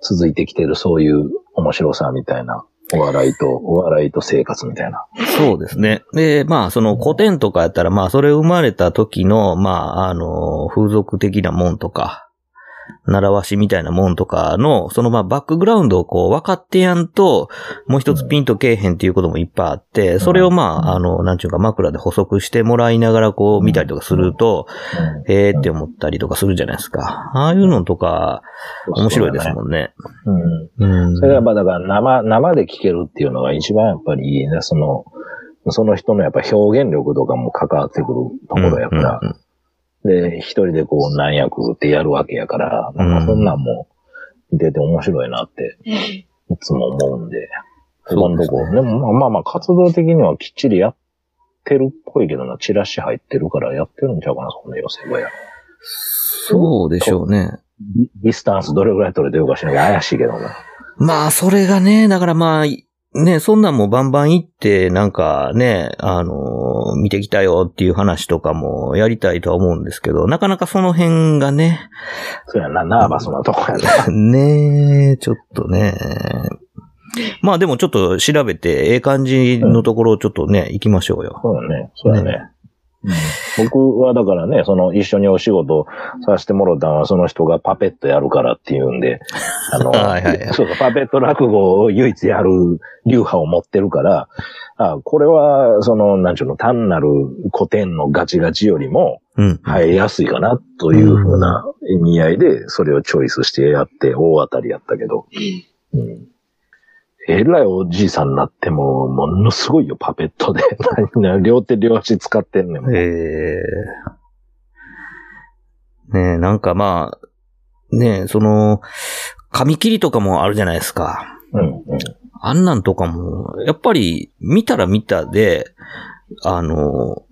続いてきてるそういう面白さみたいな、お笑いと、お笑いと生活みたいな。そうですね。で、まあ、その古典とかやったら、まあ、それ生まれた時の、まあ、あの、風俗的なもんとか、習わしみたいなもんとかの、そのまあ、バックグラウンドをこう、分かってやんと、もう一つピンとけえへんっていうこともいっぱいあって、それをまあ、あの、なんちゅうか枕で補足してもらいながらこう、見たりとかすると、ええって思ったりとかするじゃないですか。ああいうのとか、面白いですもんね。うん。うん。それはやっぱだから生、生で聞けるっていうのが一番やっぱりいいね。その、その人のやっぱ表現力とかも関わってくるところやから。うんうんで、一人でこう何役ってやるわけやから、なんかそんなんも見てて面白いなって、いつも思うんで。そこのとこ、ですでもまあまあまあ活動的にはきっちりやってるっぽいけどな、チラシ入ってるからやってるんちゃうかな、そこの寄せ小屋。そうでしょうね。ディスタンスどれぐらい取れてるかしらんけど怪しいけどな。まあ、それがね、だからまあ、ね、そんなんもバンバン行って、なんかね、あの、見てきたよっていう話とかもやりたいとは思うんですけど、なかなかその辺がね、そうやな、ナーバスなとこやな。ねちょっとね。まあでもちょっと調べて、ええ感じのところをちょっとね、行きましょうよ。そうだね。そうだね。僕はだからね、その一緒にお仕事させてもらったのはその人がパペットやるからっていうんで、あの、はいはいはい。そうそう、パペット落語を唯一やる流派を持ってるから、あこれは、その、なんちゅうの、単なる古典のガチガチよりもうん。入りやすいかなというふうな意味合いで、それをチョイスしてやって大当たりやったけど、うんえらいおじいさんになっても、ものすごいよ、パペットで。何両手両足使ってんねん。ええねえ、なんかまあ、ねえ、その、紙切りとかもあるじゃないですか。うん、うん。あんなんとかも、やっぱり見たら見たで、あの、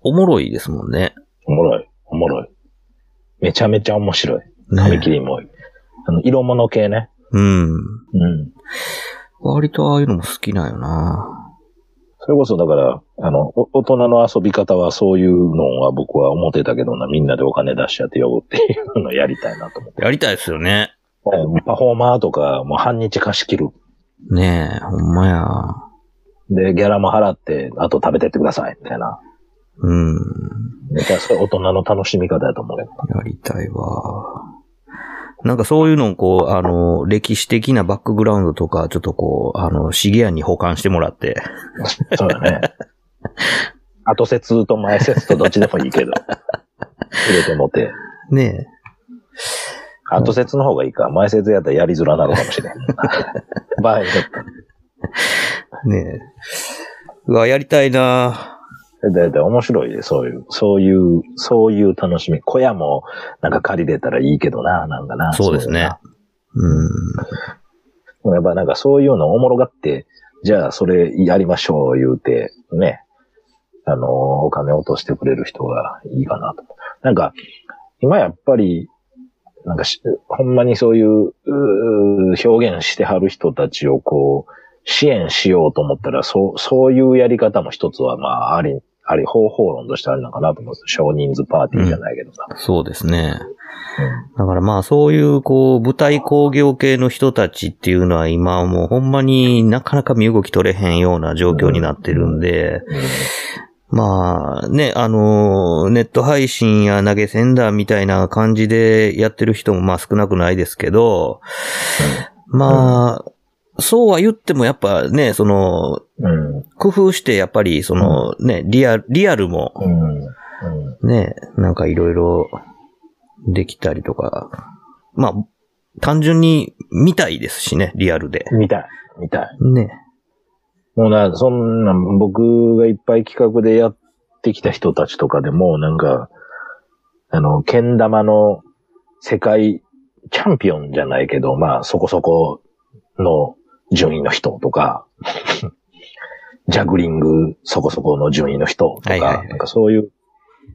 おもろいですもんね。おもろい、おもろい。めちゃめちゃ面白い。ね紙切りも。あの、色物系ね。うん。うん。割とああいうのも好きなんよな。それこそだから、あの、お大人の遊び方はそういうのは僕は思ってたけどな、みんなでお金出しちゃって呼ぶっていうのをやりたいなと思って。やりたいですよね。パフォーマーとか、もう半日貸し切る。ねえ、ほんまや。で、ギャラも払って、あと食べてってください、みたいな。うん。めっちゃそれ大人の楽しみ方だと思うけど。やりたいわ。なんかそういうのをこう、あの、歴史的なバックグラウンドとか、ちょっとこう、あの、シゲアに保管してもらって。そうだね。後説と前説とどっちでもいいけど。入れてもって。ね後説の方がいいか。前説やったらやりづらなるかもしれん。場合によってえ。ねえ。うわ、やりたいなだいたい面白いで、そういう、そういう、そういう楽しみ。小屋もなんか借りれたらいいけどな、なんかな。そうですねうん。やっぱなんかそういうのおもろがって、じゃあそれやりましょう言うて、ね。あの、お金落としてくれる人がいいかなと。なんか、今やっぱり、なんかし、ほんまにそういう、うー表現してはる人たちをこう、支援しようと思ったら、そう、そういうやり方も一つは、まあ、あり、あり、方法論としてあるのかなと思う。んです少人数パーティーじゃないけどさ。そうですね。だからまあそういうこう舞台工業系の人たちっていうのは今はもうほんまになかなか身動き取れへんような状況になってるんで、まあね、あの、ネット配信や投げ銭だみたいな感じでやってる人もまあ少なくないですけど、まあ、そうは言ってもやっぱね、その。工夫してやっぱりそのね、リアル、リアルも。ね、なんかいろいろできたりとか。まあ、単純に見たいですしね、リアルで。見たい。見たい。ね。もうな、そんな、僕がいっぱい企画でやってきた人たちとかでも、なんか、あの、けん玉の世界チャンピオンじゃないけど、まあ、そこそこの順位の人とか、ジャグリングそこそこの順位の人とか、はいはいはいなんかそういう、そ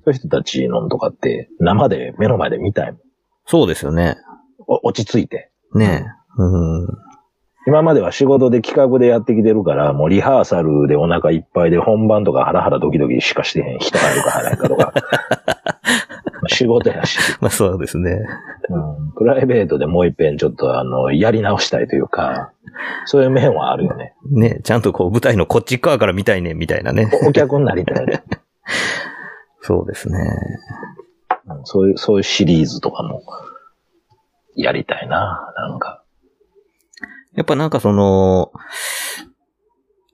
ういう人たちのとかって、生で目の前で見たいもん。そうですよね。お落ち着いて。ねうん。今までは仕事で企画でやってきてるから、もうリハーサルでお腹いっぱいで本番とかハラハラドキドキしかしてへん人入るか入らないかとか。仕事やし、まあそうですね。うん、プライベートでもう一遍ちょっとあの、やり直したいというか、そういう面はあるよね。ね、ちゃんとこう舞台のこっち側から見たいね、みたいなね。お客になりたいね。そうですね。うんそういう、そういうシリーズとかも、やりたいな、なんか。やっぱなんかその、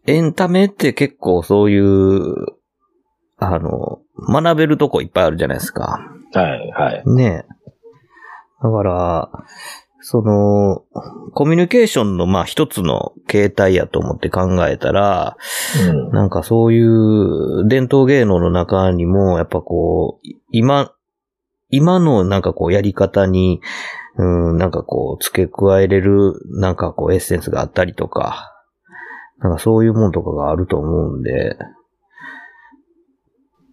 エンタメって結構そういう、あの、学べるとこいっぱいあるじゃないですか。はい、はい。ねえ。だから、その、コミュニケーションのまあ一つの形態やと思って考えたら、うん。なんかそういう伝統芸能の中にも、やっぱこう、い今、今のなんかこうやり方に、うん、なんかこう付け加えれる、なんかこうエッセンスがあったりとか、なんかそういうもんとかがあると思うんで、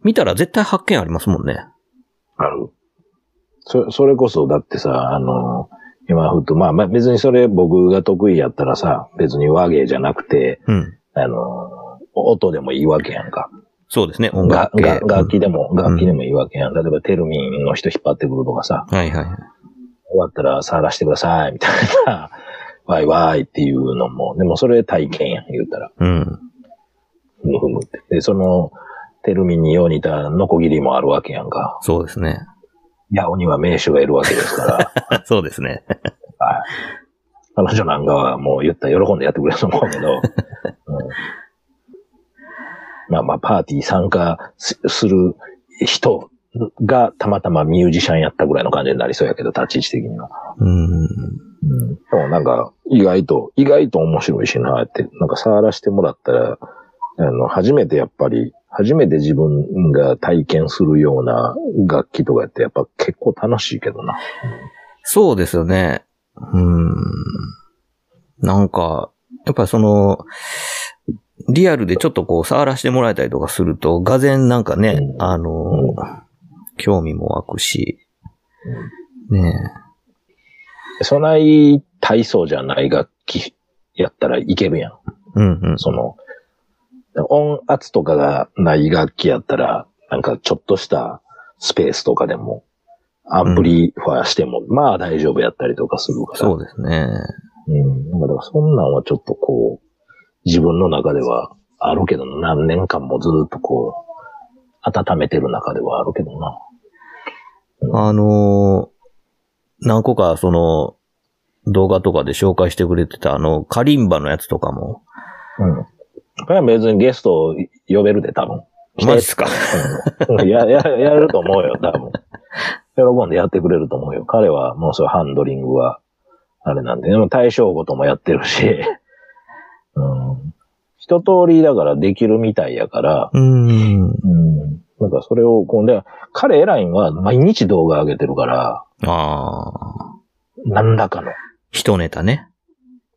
見たら絶対発見ありますもんね。ある。そ、それこそ、だってさ、あの、今ふっと、まあ、まあ別にそれ僕が得意やったらさ、別に和芸じゃなくて、うん。あの、音でもいいわけやんか。そうですね、音が楽系。が楽器でも、ん楽器でもいいわけやん。例えばテルミンの人引っ張ってくるとかさ、はいはいはい。終わったら触らせてください、みたいな、ワイワイっていうのも、でもそれ体験やん、言うたら。うん。ふむふむって。で、その、テルミンによう似たノコギリもあるわけやんか。そうですね。ヤオには名手がいるわけですから。そうですね。はい。彼女なんかはもう言ったら喜んでやってくれると思うけど、うん、まあまあパーティー参加すする人がたまたまミュージシャンやったぐらいの感じになりそうやけど、立ち位置的には。うん。うん。でもなんか、意外と、意外と面白いしなって、なんか触らせてもらったら、あの、初めてやっぱり、初めて自分が体験するような楽器とかやって、やっぱ結構楽しいけどな。そうですよね。うん。なんか、やっぱりその、リアルでちょっとこう触らせてもらえたりとかすると、がぜんなんかね、うんあの、興味も湧くし、ねそない体操じゃない楽器やったらいけるやん。え。うんうん。その、音圧とかがない楽器やったら、なんかちょっとしたスペースとかでも、アンプリファーしても、まあ大丈夫やったりとかするから。そうですね。うん。だからそんなんはちょっとこう、自分の中ではあるけど、何年間もずっとこう、温めてる中ではあるけどな。あのー何個かその、動画とかで紹介してくれてたあの、カリンバのやつとかも。うん。これは別にゲストを呼べるで、多分。マジっすか？うんや、や、やれると思うよ、多分。喜んでやってくれると思うよ。彼はもうそういうハンドリングは、あれなんで、でも対象語ともやってるし、うん。一通りだからできるみたいやから、うーん。うん。なんかそれを、こう、で、彼エラインは毎日動画上げてるから、ああ。何らかの。一ネタね。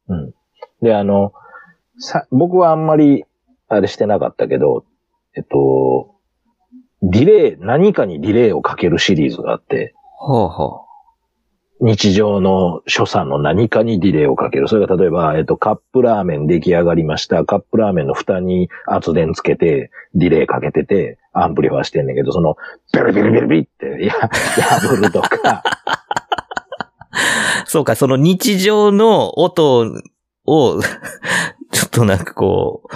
うん。で、あの、さ、僕はあんまり、あれしてなかったけど、えっと、ディレイ、何かにディレイをかけるシリーズがあって、はあは日常の所作の何かにディレイをかける。それが例えば、えっと、カップラーメン出来上がりました。カップラーメンの蓋に圧電つけて、ディレイかけてて、アンプリファーしてんねんけど、その、ビリビリビリビリって、や、破るとか、あ。そうか、その日常の音を、ちょっとなんかこう、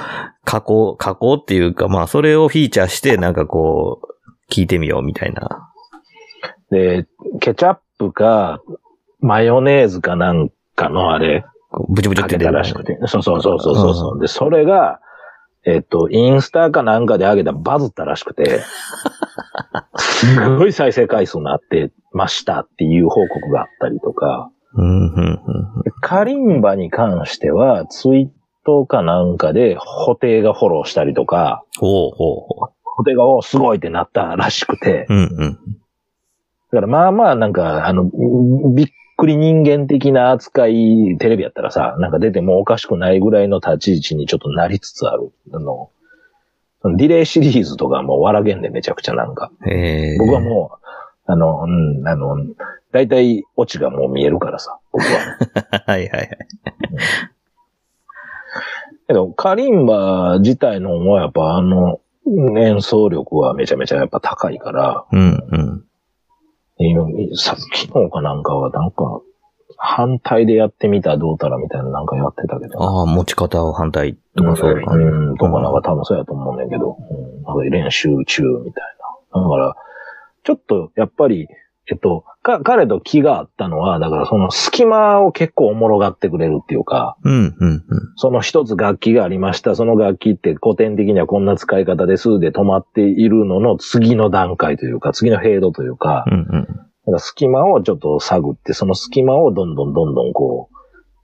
加工、加工っていうか、まあ、それをフィーチャーして、なんかこう、聞いてみようみたいな。で、ケチャップか、マヨネーズかなんかのあれ、ブチブチって出るたらしくて。そうそうそうそうそうそう。で、それが、えっと、インスタかなんかで上げたらバズったらしくて、すごい再生回数になってましたっていう報告があったりとか、うん、うん、うん。カリンバに関しては、ツイートかなんかで、補定がフォローしたりとか、ほうほうほ補定が、おすごいってなったらしくて、う。うん、うん。だからまあまあなんか、あの、びっくり人間的な扱い、テレビやったらさ、なんか出てもおかしくないぐらいの立ち位置にちょっとなりつつある。あの、ディレイシリーズとかもう笑げんでめちゃくちゃなんか。ええ僕はもう、あの、うん、あの、大体オチがもう見えるからさ、僕は。はいはいはい。けど、カリンバ自体のもやっぱあの、演奏力はめちゃめちゃやっぱ高いから、うん、うん。今さ昨日かなんかはなんか、反対でやってみたらどうたらみたいななんかやってたけど。ああ、持ち方を反対とかそういう感じ。うん、とかなんか多分そうやと思うねんだけど、うん、なんか練習中みたいな。だから、ちょっとやっぱり、えっと、か、彼と気があったのは、だからその隙間を結構おもろがってくれるっていうか、うん、うん、その一つ楽器がありました。その楽器って古典的にはこんな使い方ですで止まっているのの次の段階というか、次のフェードというか、うん。うん、うん。だから隙間をちょっと探って、その隙間をどんどんどんどんこ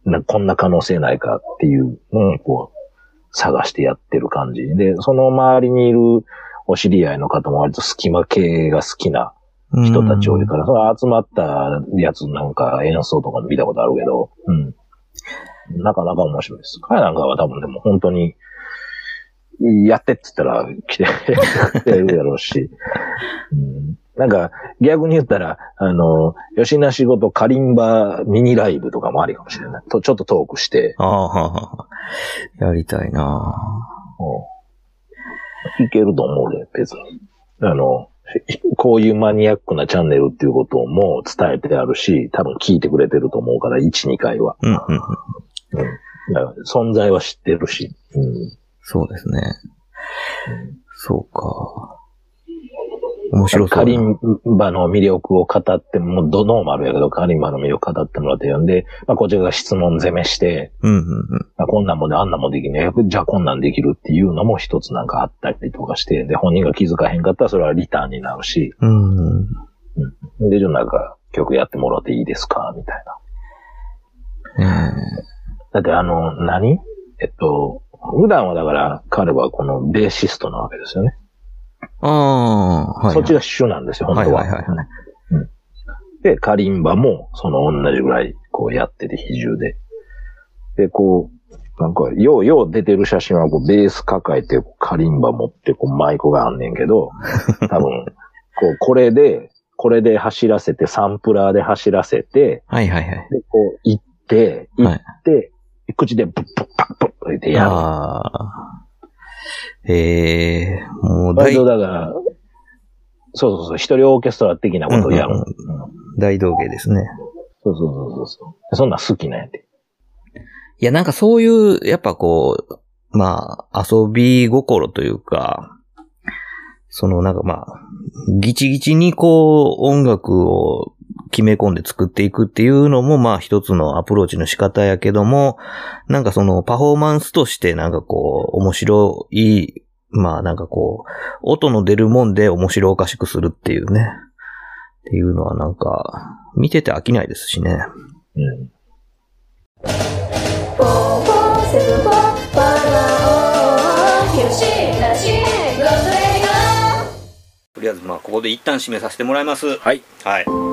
う、なこんな可能性ないかっていうのをこう、探してやってる感じ。で、その周りにいるお知り合いの方も割と隙間系が好きな人たち多いから、その集まったやつなんか演奏とか見たことあるけど、うん。なかなか面白いです。彼なんかは多分でも本当に、やってって言ったら来て くれるやろうし、うん、なんか逆に言ったら、あの、吉な仕事カリンバミニライブとかもありかもしれない。とちょっとトークして、ああ。やりたいなうんいけると思うで、別に。あの、こういうマニアックなチャンネルっていうことも伝えてあるし、多分聞いてくれてると思うから、1、2回は。うん、うん。うん。存在は知ってるし。うん。そうですね。そうか。面白そう。カリンバの魅力を語って、もうドノーマルやけど、カリンバの魅力語ってもらって読んで、まあ、こちらが質問攻めして、うん、うん、うん。まあ、こんなんもね、あんなんもできねえ。じゃあこんなんできるっていうのも一つなんかあったりとかして、で、本人が気づかへんかったらそれはリターンになるし、うん。で、じゃあなんか曲やってもらっていいですかみたいな。えだってあの、何？えっと、普段はだから彼はこのベーシストなわけですよね。えああ、はい、はい。そっちが主なんですよ、本当は。はいはいはいはいで、カリンバもその同じぐらいこうやってて比重で。で、こう、なんか、ようよう出てる写真はこうベース抱えてカリンバ持ってこうマイクがあんねんけど、多分、こう、これで、これで走らせて、サンプラーで走らせて、はいはいはい。で、こう、行って、行って、口でブッブッパップップってやる。ああ。ええもう大割と、だから、そうそうそう、一人オーケストラ的なことをやる。うんうんうん大道芸ですね。そうそうそうそうそんなん好きなんやて。いや、なんかそういう、やっぱこう、まあ、遊び心というか、そのなんかまあ、ギチギチにこう、音楽を決め込んで作っていくっていうのもまあ一つのアプローチの仕方やけども、なんかそのパフォーマンスとしてなんかこう、面白い、まあなんかこう、音の出るもんで面白おかしくするっていうね。っていうのはなんか、見てて飽きないですしね。うん。とりあえずまあここで一旦締めさせてもらいます。はい。はい。